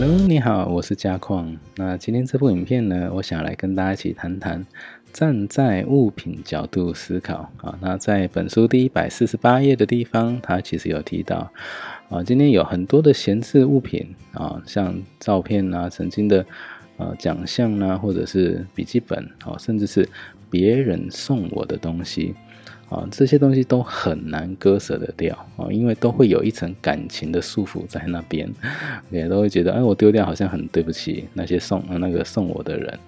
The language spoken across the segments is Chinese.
Hello，你好，我是嘉矿。那今天这部影片呢，我想来跟大家一起谈谈站在物品角度思考啊。那在本书第一百四十八页的地方，它其实有提到啊，今天有很多的闲置物品啊，像照片啊、曾经的呃奖项啊，或者是笔记本啊，甚至是别人送我的东西。啊，这些东西都很难割舍得掉啊，因为都会有一层感情的束缚在那边，也都会觉得，哎，我丢掉好像很对不起那些送那个送我的人。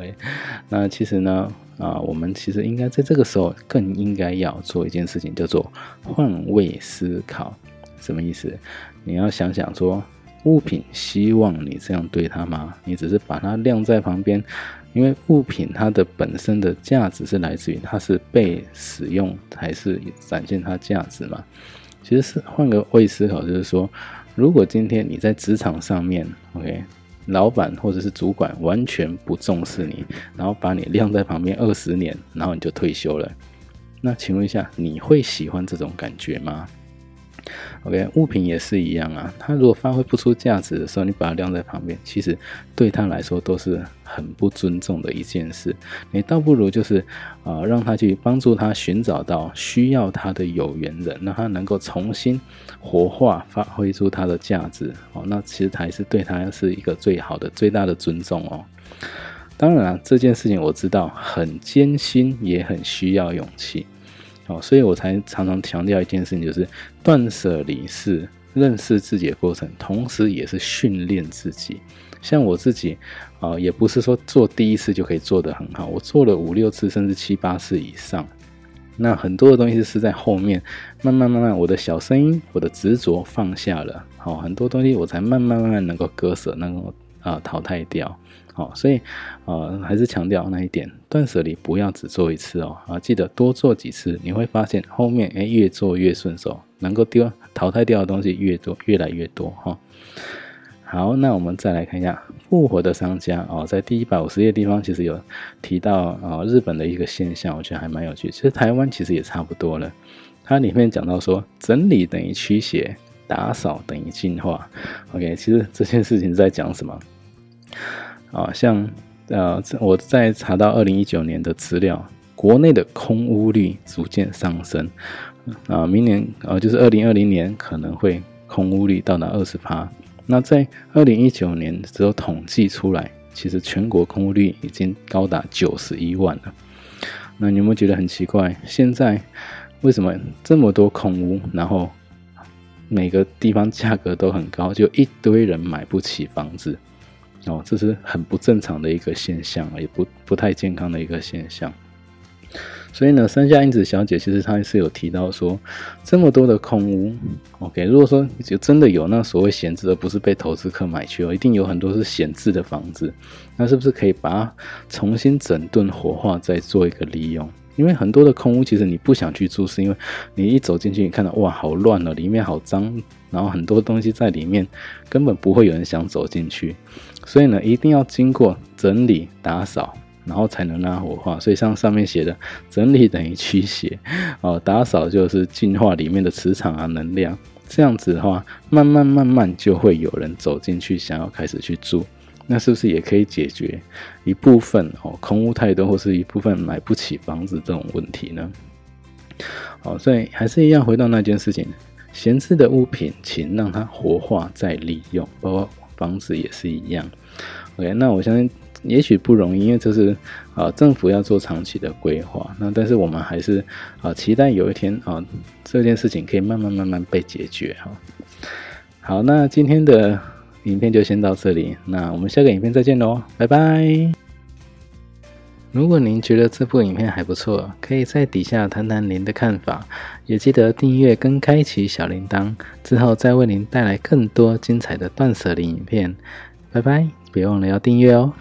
那其实呢，啊，我们其实应该在这个时候更应该要做一件事情，叫做换位思考。什么意思？你要想想说，物品希望你这样对它吗？你只是把它晾在旁边。因为物品它的本身的价值是来自于它是被使用还是展现它价值嘛？其实是换个位思考，就是说，如果今天你在职场上面，OK，老板或者是主管完全不重视你，然后把你晾在旁边二十年，然后你就退休了，那请问一下，你会喜欢这种感觉吗？OK，物品也是一样啊。它如果发挥不出价值的时候，你把它晾在旁边，其实对他来说都是很不尊重的一件事。你倒不如就是啊，让他去帮助他寻找到需要他的有缘人，让他能够重新活化，发挥出他的价值。哦，那其实才是对他是一个最好的、最大的尊重哦。当然啊，这件事情我知道很艰辛，也很需要勇气。哦，所以我才常常强调一件事情，就是断舍离是认识自己的过程，同时也是训练自己。像我自己，啊，也不是说做第一次就可以做得很好，我做了五六次，甚至七八次以上。那很多的东西是在后面，慢慢慢慢，我的小声音，我的执着放下了，好，很多东西我才慢慢慢慢能够割舍，能够啊淘汰掉。好，所以，呃，还是强调那一点，断舍离不要只做一次哦，啊，记得多做几次，你会发现后面哎越做越顺手，能够丢淘汰掉的东西越多，越来越多哈。好，那我们再来看一下复活的商家哦，在第一百五十页地方其实有提到啊日本的一个现象，我觉得还蛮有趣。其实台湾其实也差不多了，它里面讲到说整理等于驱邪，打扫等于净化。OK，其实这件事情在讲什么？啊，像呃，我在查到二零一九年的资料，国内的空屋率逐渐上升，啊，明年呃就是二零二零年可能会空屋率到达二十趴。那在二零一九年只有统计出来，其实全国空屋率已经高达九十一万了。那你有没有觉得很奇怪？现在为什么这么多空屋，然后每个地方价格都很高，就一堆人买不起房子？哦，这是很不正常的一个现象也不不太健康的一个现象。所以呢，山下英子小姐其实她是有提到说，这么多的空屋，OK，如果说就真的有那所谓闲置，而不是被投资客买去哦，一定有很多是闲置的房子，那是不是可以把它重新整顿活化，再做一个利用？因为很多的空屋，其实你不想去住，是因为你一走进去，你看到哇，好乱哦，里面好脏，然后很多东西在里面，根本不会有人想走进去。所以呢，一定要经过整理打扫，然后才能让它活化。所以像上面写的，整理等于驱邪，哦，打扫就是净化里面的磁场啊能量。这样子的话，慢慢慢慢就会有人走进去，想要开始去住。那是不是也可以解决一部分哦空屋太多或是一部分买不起房子这种问题呢？好，所以还是一样回到那件事情，闲置的物品，请让它活化再利用，包括房子也是一样。OK，那我相信也许不容易，因为这是啊政府要做长期的规划。那但是我们还是啊期待有一天啊这件事情可以慢慢慢慢被解决哈。好，那今天的。影片就先到这里，那我们下个影片再见喽，拜拜！如果您觉得这部影片还不错，可以在底下谈谈您的看法，也记得订阅跟开启小铃铛，之后再为您带来更多精彩的断舍离影片。拜拜，别忘了要订阅哦！